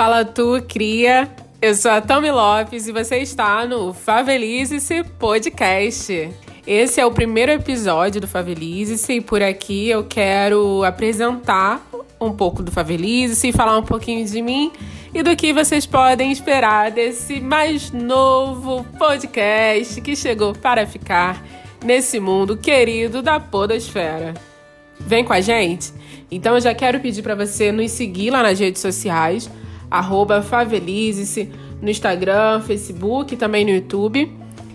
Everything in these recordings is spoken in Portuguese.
Fala tu, cria. Eu sou a Tami Lopes e você está no Favelize-se Podcast. Esse é o primeiro episódio do Favelize-se e por aqui eu quero apresentar um pouco do Favelize-se e falar um pouquinho de mim e do que vocês podem esperar desse mais novo podcast que chegou para ficar nesse mundo querido da podosfera. Vem com a gente? Então eu já quero pedir para você nos seguir lá nas redes sociais, arroba Favelize-se, no Instagram, Facebook também no YouTube.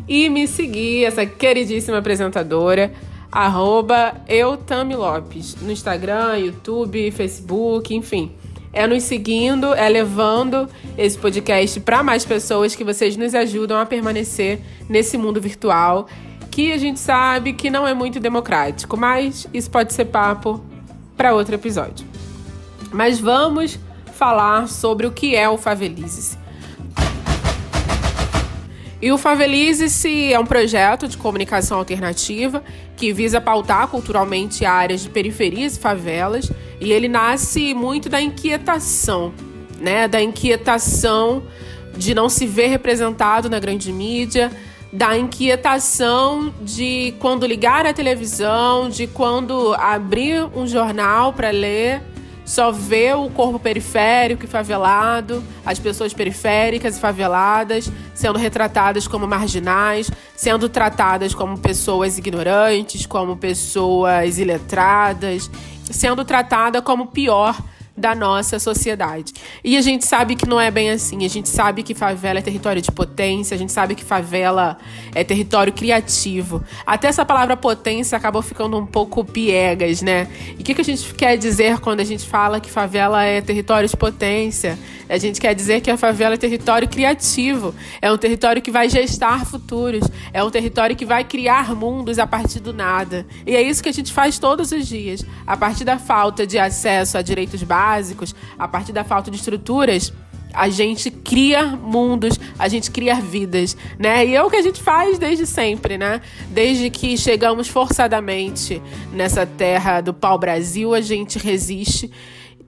E me seguir, essa queridíssima apresentadora, arroba Lopes, no Instagram, YouTube, Facebook, enfim. É nos seguindo, é levando esse podcast para mais pessoas que vocês nos ajudam a permanecer nesse mundo virtual que a gente sabe que não é muito democrático, mas isso pode ser papo para outro episódio. Mas vamos falar sobre o que é o Favelize-se. E o Favelize-se é um projeto de comunicação alternativa que visa pautar culturalmente áreas de periferias e favelas, e ele nasce muito da inquietação, né, da inquietação de não se ver representado na grande mídia, da inquietação de quando ligar a televisão, de quando abrir um jornal para ler, só ver o corpo periférico e favelado, as pessoas periféricas e faveladas sendo retratadas como marginais, sendo tratadas como pessoas ignorantes, como pessoas iletradas, sendo tratada como pior da nossa sociedade. E a gente sabe que não é bem assim. A gente sabe que favela é território de potência, a gente sabe que favela é território criativo. Até essa palavra potência acabou ficando um pouco piegas, né? E o que, que a gente quer dizer quando a gente fala que favela é território de potência? A gente quer dizer que a favela é território criativo, é um território que vai gestar futuros, é um território que vai criar mundos a partir do nada. E é isso que a gente faz todos os dias. A partir da falta de acesso a direitos básicos, a partir da falta de estruturas, a gente cria mundos, a gente cria vidas, né? E é o que a gente faz desde sempre, né? Desde que chegamos forçadamente nessa terra do pau-brasil, a gente resiste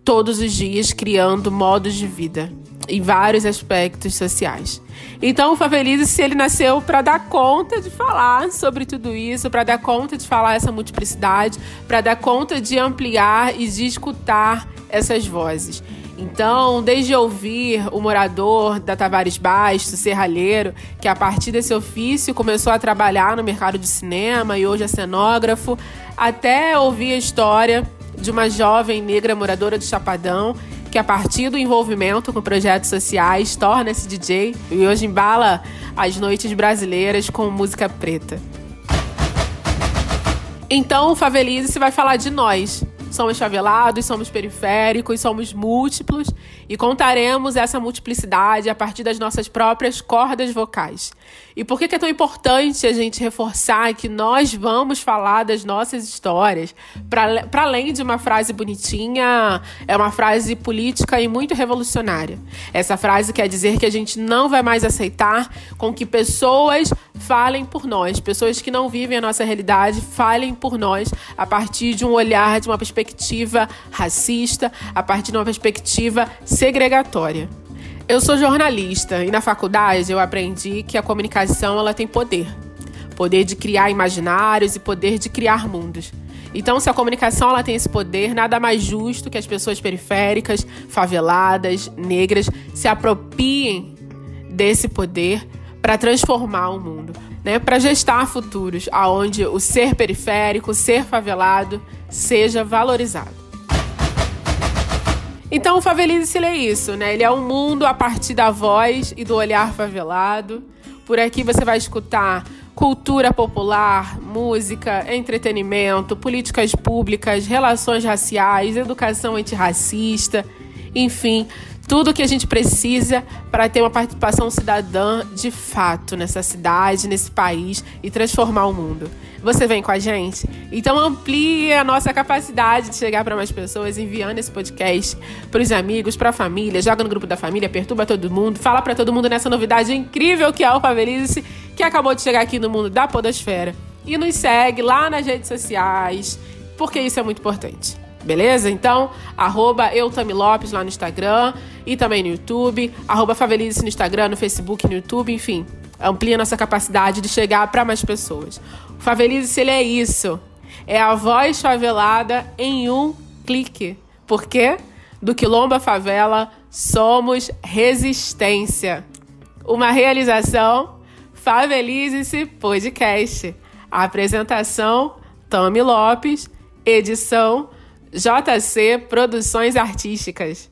todos os dias criando modos de vida em vários aspectos sociais. Então, o Favelize ele nasceu para dar conta de falar sobre tudo isso, para dar conta de falar essa multiplicidade, para dar conta de ampliar e de escutar essas vozes. Então, desde ouvir o morador da Tavares Baixo, serralheiro, que a partir desse ofício começou a trabalhar no mercado de cinema e hoje é cenógrafo, até ouvir a história de uma jovem negra moradora de Chapadão que a partir do envolvimento com projetos sociais torna-se DJ e hoje embala as noites brasileiras com música preta. Então o Favelize se vai falar de nós, Somos favelados, somos periféricos, somos múltiplos e contaremos essa multiplicidade a partir das nossas próprias cordas vocais. E por que é tão importante a gente reforçar que nós vamos falar das nossas histórias? Para além de uma frase bonitinha, é uma frase política e muito revolucionária. Essa frase quer dizer que a gente não vai mais aceitar com que pessoas falem por nós, pessoas que não vivem a nossa realidade falem por nós a partir de um olhar, de uma perspectiva racista, a partir de uma perspectiva segregatória. Eu sou jornalista e na faculdade eu aprendi que a comunicação ela tem poder. Poder de criar imaginários e poder de criar mundos. Então, se a comunicação ela tem esse poder, nada mais justo que as pessoas periféricas, faveladas, negras se apropiem desse poder para transformar o mundo, né? Para gestar futuros aonde o ser periférico, o ser favelado seja valorizado. Então o Favelize é isso, né? Ele é um mundo a partir da voz e do olhar favelado. Por aqui você vai escutar cultura popular, música, entretenimento, políticas públicas, relações raciais, educação antirracista, enfim, tudo o que a gente precisa para ter uma participação cidadã de fato nessa cidade, nesse país e transformar o mundo. Você vem com a gente? Então amplie a nossa capacidade de chegar para mais pessoas enviando esse podcast para os amigos, para a família, joga no grupo da família, perturba todo mundo, fala para todo mundo nessa novidade incrível que é o Favelice, que acabou de chegar aqui no mundo da podosfera. E nos segue lá nas redes sociais, porque isso é muito importante. Beleza? Então, arroba Lopes lá no Instagram e também no YouTube, arroba Favelice no Instagram, no Facebook, no YouTube, enfim. Amplia nossa capacidade de chegar para mais pessoas. O Favelice, ele é isso. É a voz favelada em um clique. Por quê? Do Quilombo Favela, somos resistência. Uma realização Favelize-se Podcast. Apresentação, Tami Lopes. Edição, JC Produções Artísticas.